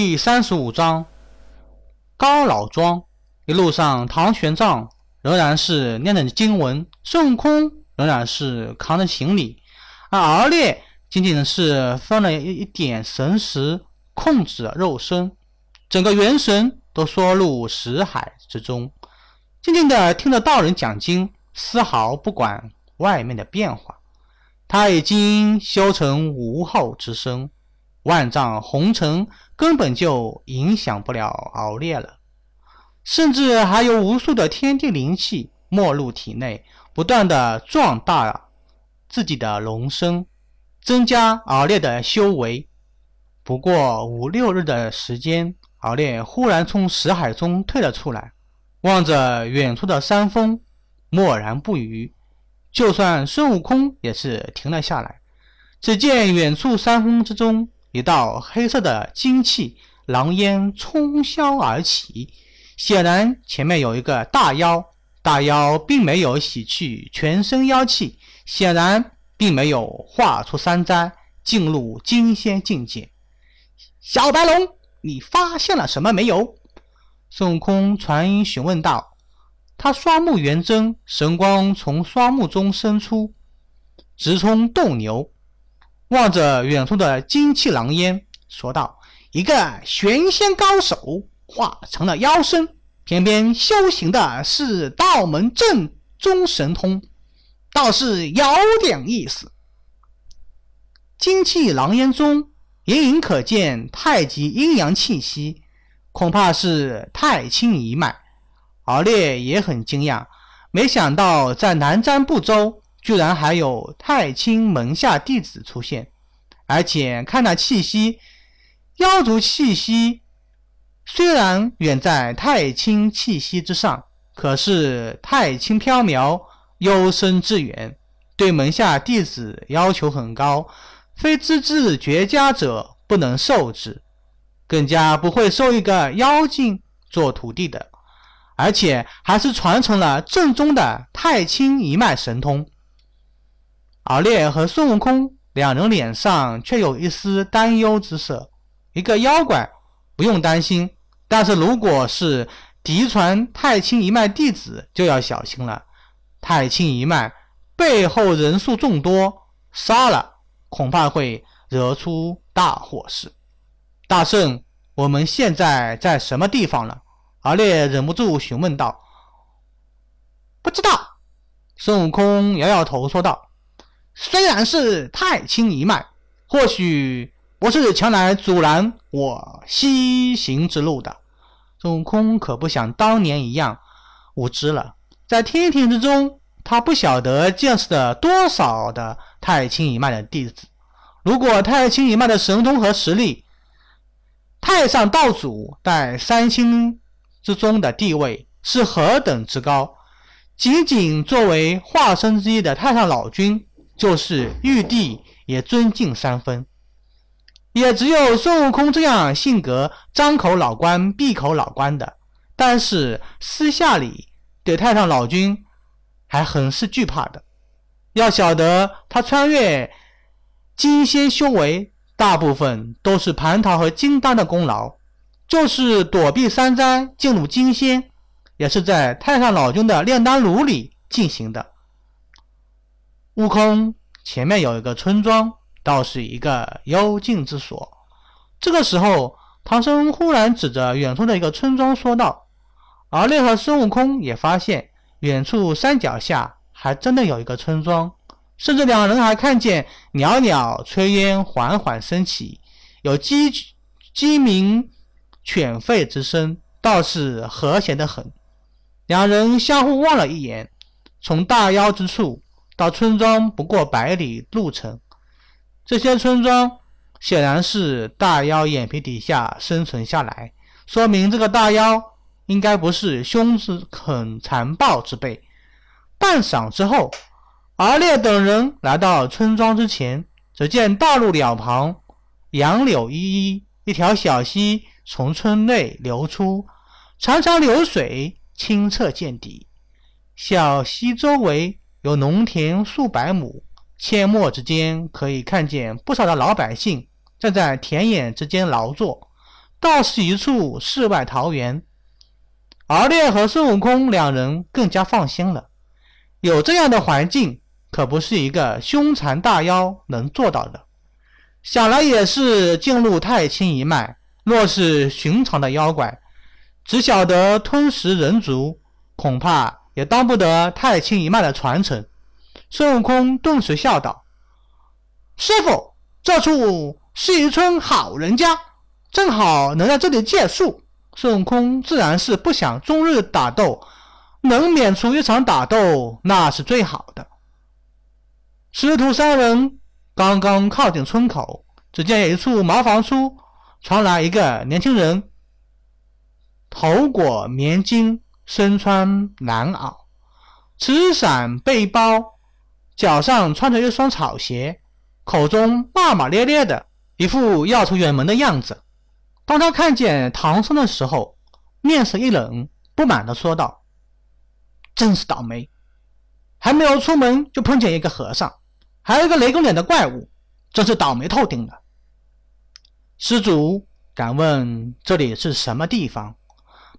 第三十五章高老庄。一路上，唐玄奘仍然是念着经文，孙悟空仍然是扛着行李，而敖烈仅仅是分了一点神识，控制了肉身，整个元神都缩入识海之中，静静的听着道人讲经，丝毫不管外面的变化。他已经修成无后之身，万丈红尘根本就影响不了敖烈了。甚至还有无数的天地灵气没入体内，不断的壮大自己的龙身，增加敖烈的修为。不过五六日的时间，敖烈忽然从识海中退了出来，望着远处的山峰，默然不语。就算孙悟空也是停了下来。只见远处山峰之中，一道黑色的精气狼烟冲霄而起。显然前面有一个大妖，大妖并没有洗去全身妖气，显然并没有化出三灾，进入金仙境界。小白龙，你发现了什么没有？孙悟空传音询问道。他双目圆睁，神光从双目中生出，直冲斗牛，望着远处的金气狼烟，说道：“一个玄仙高手。”化成了妖身，偏偏修行的是道门正宗神通，倒是有点意思。精气狼烟中隐隐可见太极阴阳气息，恐怕是太清一脉。敖烈也很惊讶，没想到在南瞻部洲居然还有太清门下弟子出现，而且看那气息，妖族气息。虽然远在太清气息之上，可是太清飘渺，幽深致远，对门下弟子要求很高，非资质绝佳者不能受之，更加不会收一个妖精做徒弟的，而且还是传承了正宗的太清一脉神通。敖烈和孙悟空两人脸上却有一丝担忧之色，一个妖怪不用担心。但是，如果是嫡传太清一脉弟子，就要小心了。太清一脉背后人数众多，杀了恐怕会惹出大祸事。大圣，我们现在在什么地方了？阿烈忍不住询问道。不知道。孙悟空摇摇头说道：“虽然是太清一脉，或许……”不是前来阻拦我西行之路的。孙悟空可不想当年一样无知了。在天庭之中，他不晓得见识了多少的太清一脉的弟子。如果太清一脉的神通和实力，太上道祖在三清之中的地位是何等之高，仅仅作为化身之一的太上老君，就是玉帝也尊敬三分。也只有孙悟空这样性格，张口老关，闭口老关的。但是私下里对太上老君还很是惧怕的。要晓得，他穿越金仙修为，大部分都是蟠桃和金丹的功劳。就是躲避三灾，进入金仙，也是在太上老君的炼丹炉里进行的。悟空，前面有一个村庄。倒是一个幽静之所。这个时候，唐僧忽然指着远处的一个村庄说道：“而那和孙悟空也发现，远处山脚下还真的有一个村庄，甚至两人还看见袅袅炊烟缓缓升起，有鸡鸡鸣犬吠之声，倒是和谐的很。”两人相互望了一眼，从大妖之处到村庄不过百里路程。这些村庄显然是大妖眼皮底下生存下来，说明这个大妖应该不是凶狠残暴之辈。半晌之后，敖烈等人来到村庄之前，只见道路两旁杨柳依依，一条小溪从村内流出，潺潺流水清澈见底。小溪周围有农田数百亩。阡陌之间可以看见不少的老百姓正在田野之间劳作，倒是一处世外桃源。敖烈和孙悟空两人更加放心了，有这样的环境，可不是一个凶残大妖能做到的。想来也是进入太清一脉，若是寻常的妖怪，只晓得吞食人族，恐怕也当不得太清一脉的传承。孙悟空顿时笑道：“师傅，这处是一村好人家，正好能在这里借宿。”孙悟空自然是不想终日打斗，能免除一场打斗，那是最好的。师徒三人刚刚靠近村口，只见一处茅房处传来一个年轻人，头裹棉巾，身穿蓝袄，持伞背包，脚上穿着一双草鞋，口中骂骂咧咧的，一副要出远门的样子。当他看见唐僧的时候，面色一冷，不满地说道：“真是倒霉，还没有出门就碰见一个和尚，还有一个雷公脸的怪物，真是倒霉透顶了。”施主，敢问这里是什么地方？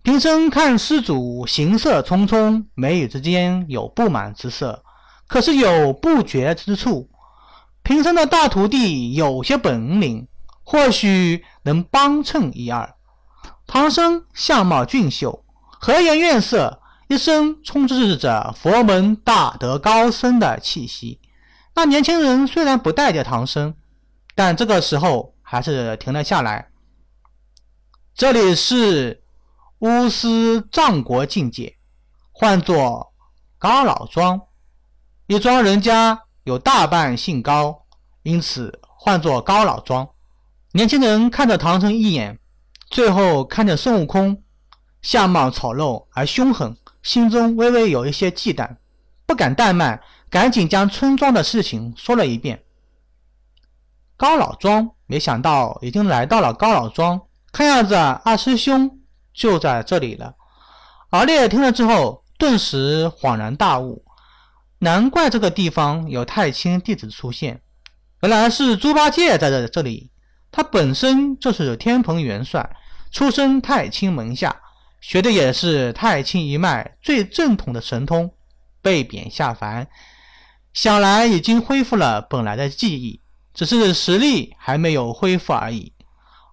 贫僧看施主行色匆匆，眉宇之间有不满之色，可是有不觉之处。贫僧的大徒弟有些本领。或许能帮衬一二。唐僧相貌俊秀，和颜悦色，一身充斥着佛门大德高僧的气息。那年轻人虽然不待见唐僧，但这个时候还是停了下来。这里是乌斯藏国境界，唤作高老庄。一庄人家有大半姓高，因此唤作高老庄。年轻人看着唐僧一眼，最后看着孙悟空，相貌丑陋而凶狠，心中微微有一些忌惮，不敢怠慢，赶紧将村庄的事情说了一遍。高老庄没想到已经来到了高老庄，看样子二师兄就在这里了。敖烈听了之后，顿时恍然大悟，难怪这个地方有太清弟子出现，原来是猪八戒在这这里。他本身就是天蓬元帅，出身太清门下，学的也是太清一脉最正统的神通，被贬下凡，想来已经恢复了本来的记忆，只是实力还没有恢复而已。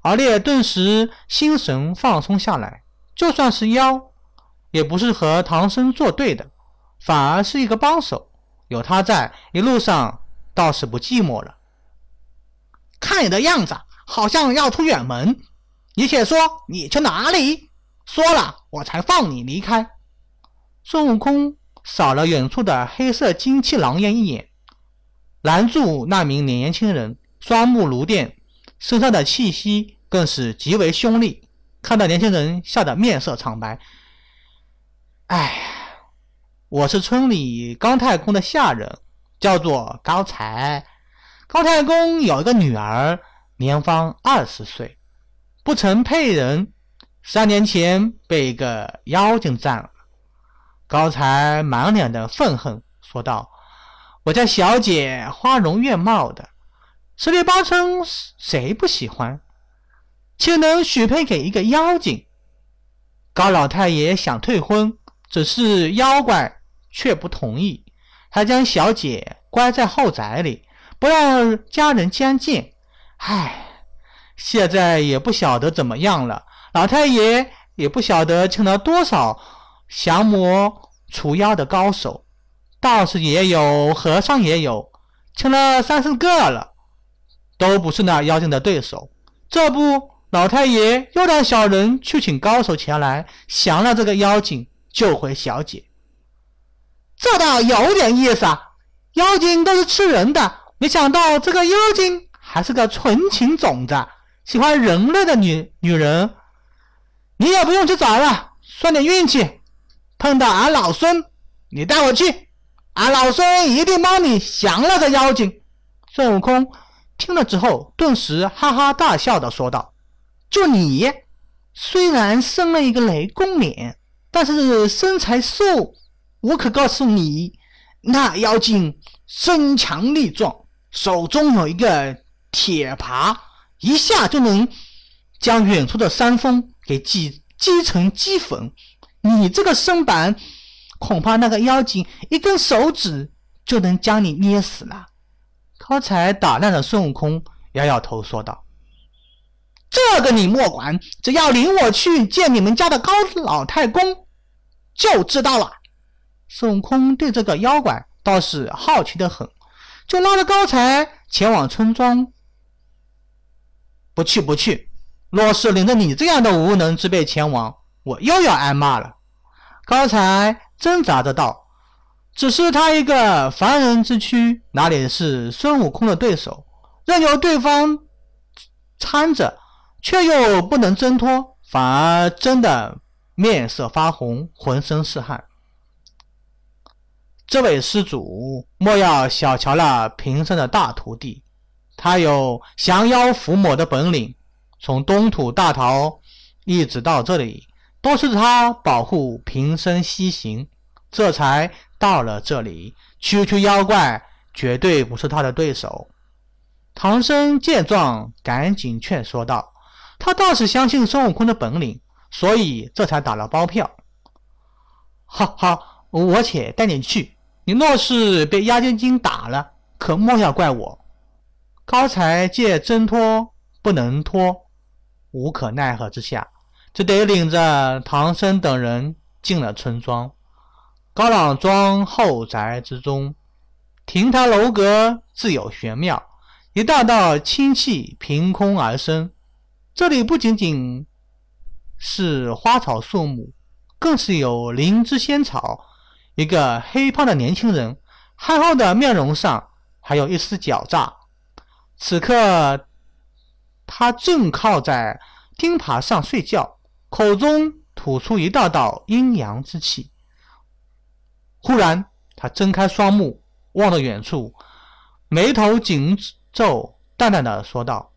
敖烈顿时心神放松下来，就算是妖，也不是和唐僧作对的，反而是一个帮手，有他在，一路上倒是不寂寞了。看你的样子。好像要出远门，你且说你去哪里？说了我才放你离开。孙悟空扫了远处的黑色金漆狼烟一眼，拦住那名年轻人，双目如电，身上的气息更是极为凶厉，看到年轻人吓得面色苍白。哎，我是村里高太公的下人，叫做高才。高太公有一个女儿。年方二十岁，不曾配人，三年前被一个妖精占了。高才满脸的愤恨说道：“我家小姐花容月貌的，十里八村谁不喜欢？岂能许配给一个妖精？”高老太爷想退婚，只是妖怪却不同意，还将小姐关在后宅里，不让家人相见。唉，现在也不晓得怎么样了。老太爷也不晓得请了多少降魔除妖的高手，道士也有，和尚也有，请了三四个了，都不是那妖精的对手。这不，老太爷又让小人去请高手前来降了这个妖精，救回小姐。这倒有点意思啊！妖精都是吃人的，没想到这个妖精。还是个纯情种子，喜欢人类的女女人。你也不用去找了，算点运气。碰到俺老孙，你带我去，俺老孙一定帮你降了这妖精。孙悟空听了之后，顿时哈哈大笑的说道：“就你，虽然生了一个雷公脸，但是身材瘦。我可告诉你，那妖精身强力壮，手中有一个。”铁耙一下就能将远处的山峰给击击成齑粉。你这个身板，恐怕那个妖精一根手指就能将你捏死了。高才打量着孙悟空，摇摇头说道：“这个你莫管，只要领我去见你们家的高老太公，就知道了。”孙悟空对这个妖怪倒是好奇的很，就拉着高才前往村庄。不去不去，若是领着你这样的无能之辈前往，我又要挨骂了。高才挣扎着道：“只是他一个凡人之躯，哪里是孙悟空的对手？任由对方搀着，却又不能挣脱，反而真的面色发红，浑身是汗。这位施主，莫要小瞧了贫僧的大徒弟。”他有降妖伏魔的本领，从东土大唐一直到这里，都是他保护平生西行，这才到了这里。区区妖怪绝对不是他的对手。唐僧见状，赶紧劝说道：“他倒是相信孙悟空的本领，所以这才打了包票。好好，我且带你去。你若是被压金精打了，可莫要怪我。”高才借挣脱不能脱，无可奈何之下，只得领着唐僧等人进了村庄。高朗庄后宅之中，亭台楼阁自有玄妙，一道道清气凭空而生。这里不仅仅是花草树木，更是有灵芝仙草。一个黑胖的年轻人，憨厚的面容上还有一丝狡诈。此刻，他正靠在钉耙上睡觉，口中吐出一道道阴阳之气。忽然，他睁开双目，望着远处，眉头紧皱，淡淡的说道：“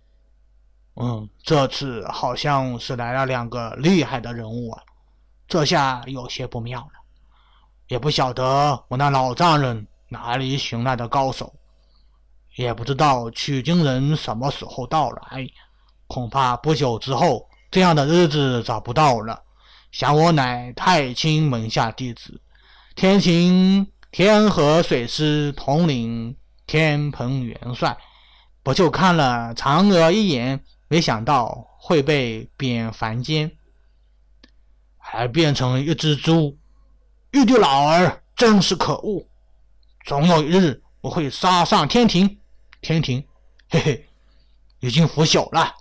嗯，这次好像是来了两个厉害的人物啊，这下有些不妙了。也不晓得我那老丈人哪里寻来的高手。”也不知道取经人什么时候到来，恐怕不久之后，这样的日子找不到了。想我乃太清门下弟子，天行天河水师统领天蓬元帅，不就看了嫦娥一眼，没想到会被贬凡间，还变成一只猪。玉帝老儿真是可恶！总有一日，我会杀上天庭。天庭，嘿嘿，已经腐朽了。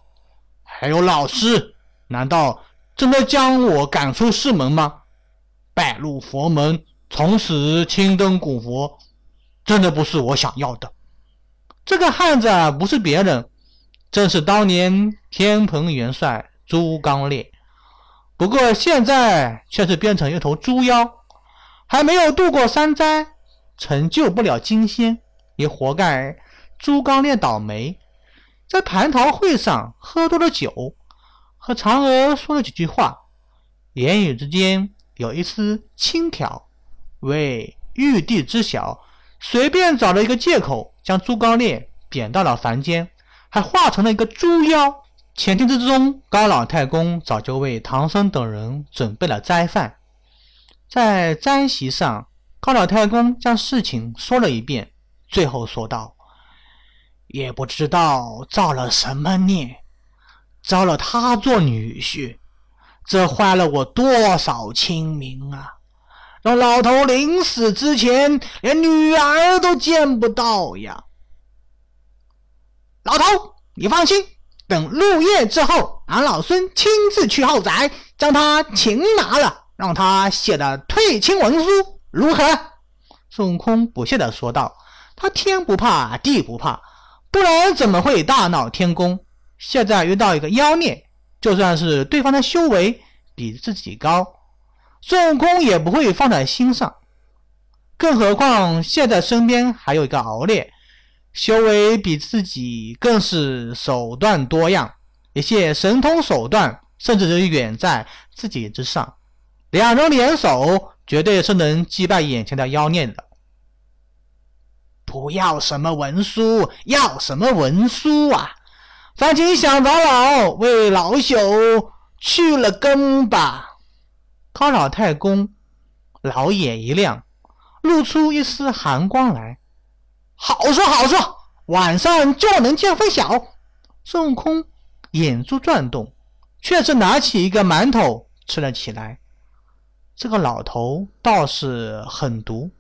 还有老师，难道真的将我赶出师门吗？拜入佛门，从此青灯古佛，真的不是我想要的。这个汉子不是别人，正是当年天蓬元帅朱刚烈。不过现在却是变成一头猪妖，还没有度过三灾，成就不了金仙，也活该。朱刚烈倒霉，在蟠桃会上喝多了酒，和嫦娥说了几句话，言语之间有一丝轻佻。为玉帝知晓，随便找了一个借口，将朱刚烈贬到了凡间，还化成了一个猪妖。前厅之中，高老太公早就为唐僧等人准备了斋饭，在斋席上，高老太公将事情说了一遍，最后说道。也不知道造了什么孽，招了他做女婿，这坏了我多少清明啊！让老头临死之前连女儿都见不到呀！老头，你放心，等入夜之后，俺老孙亲自去后宅将他擒拿了，让他写的退亲文书，如何？孙悟空不屑的说道：“他天不怕地不怕。”不然怎么会大闹天宫？现在遇到一个妖孽，就算是对方的修为比自己高，孙悟空也不会放在心上。更何况现在身边还有一个敖烈，修为比自己更是手段多样，一些神通手段甚至远在自己之上。两人联手，绝对是能击败眼前的妖孽的。不要什么文书，要什么文书啊？烦请小长老为老朽去了根吧。高老太公老眼一亮，露出一丝寒光来。好说好说，晚上就能见分晓。孙悟空眼珠转动，却是拿起一个馒头吃了起来。这个老头倒是狠毒，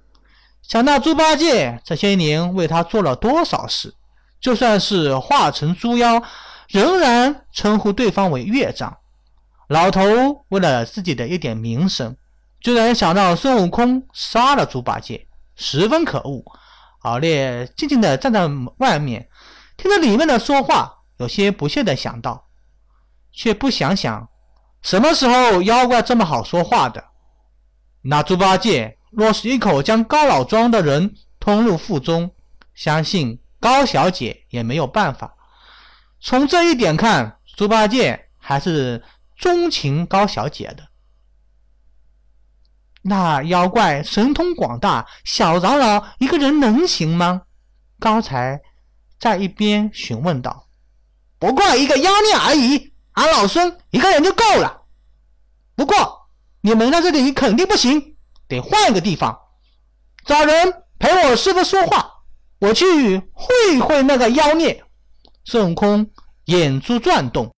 想到猪八戒这些年为他做了多少事，就算是化成猪妖，仍然称呼对方为岳丈。老头为了自己的一点名声，居然想让孙悟空杀了猪八戒，十分可恶。敖烈静静地站在外面，听着里面的说话，有些不屑地想到，却不想想，什么时候妖怪这么好说话的？那猪八戒若是一口将高老庄的人吞入腹中，相信高小姐也没有办法。从这一点看，猪八戒还是钟情高小姐的。那妖怪神通广大，小长老一个人能行吗？高才在一边询问道：“不过一个妖孽而已，俺老孙一个人就够了。不过你们在这里肯定不行，得换个地方，找人陪我师傅说话，我去会会那个妖孽。”孙悟空眼珠转动。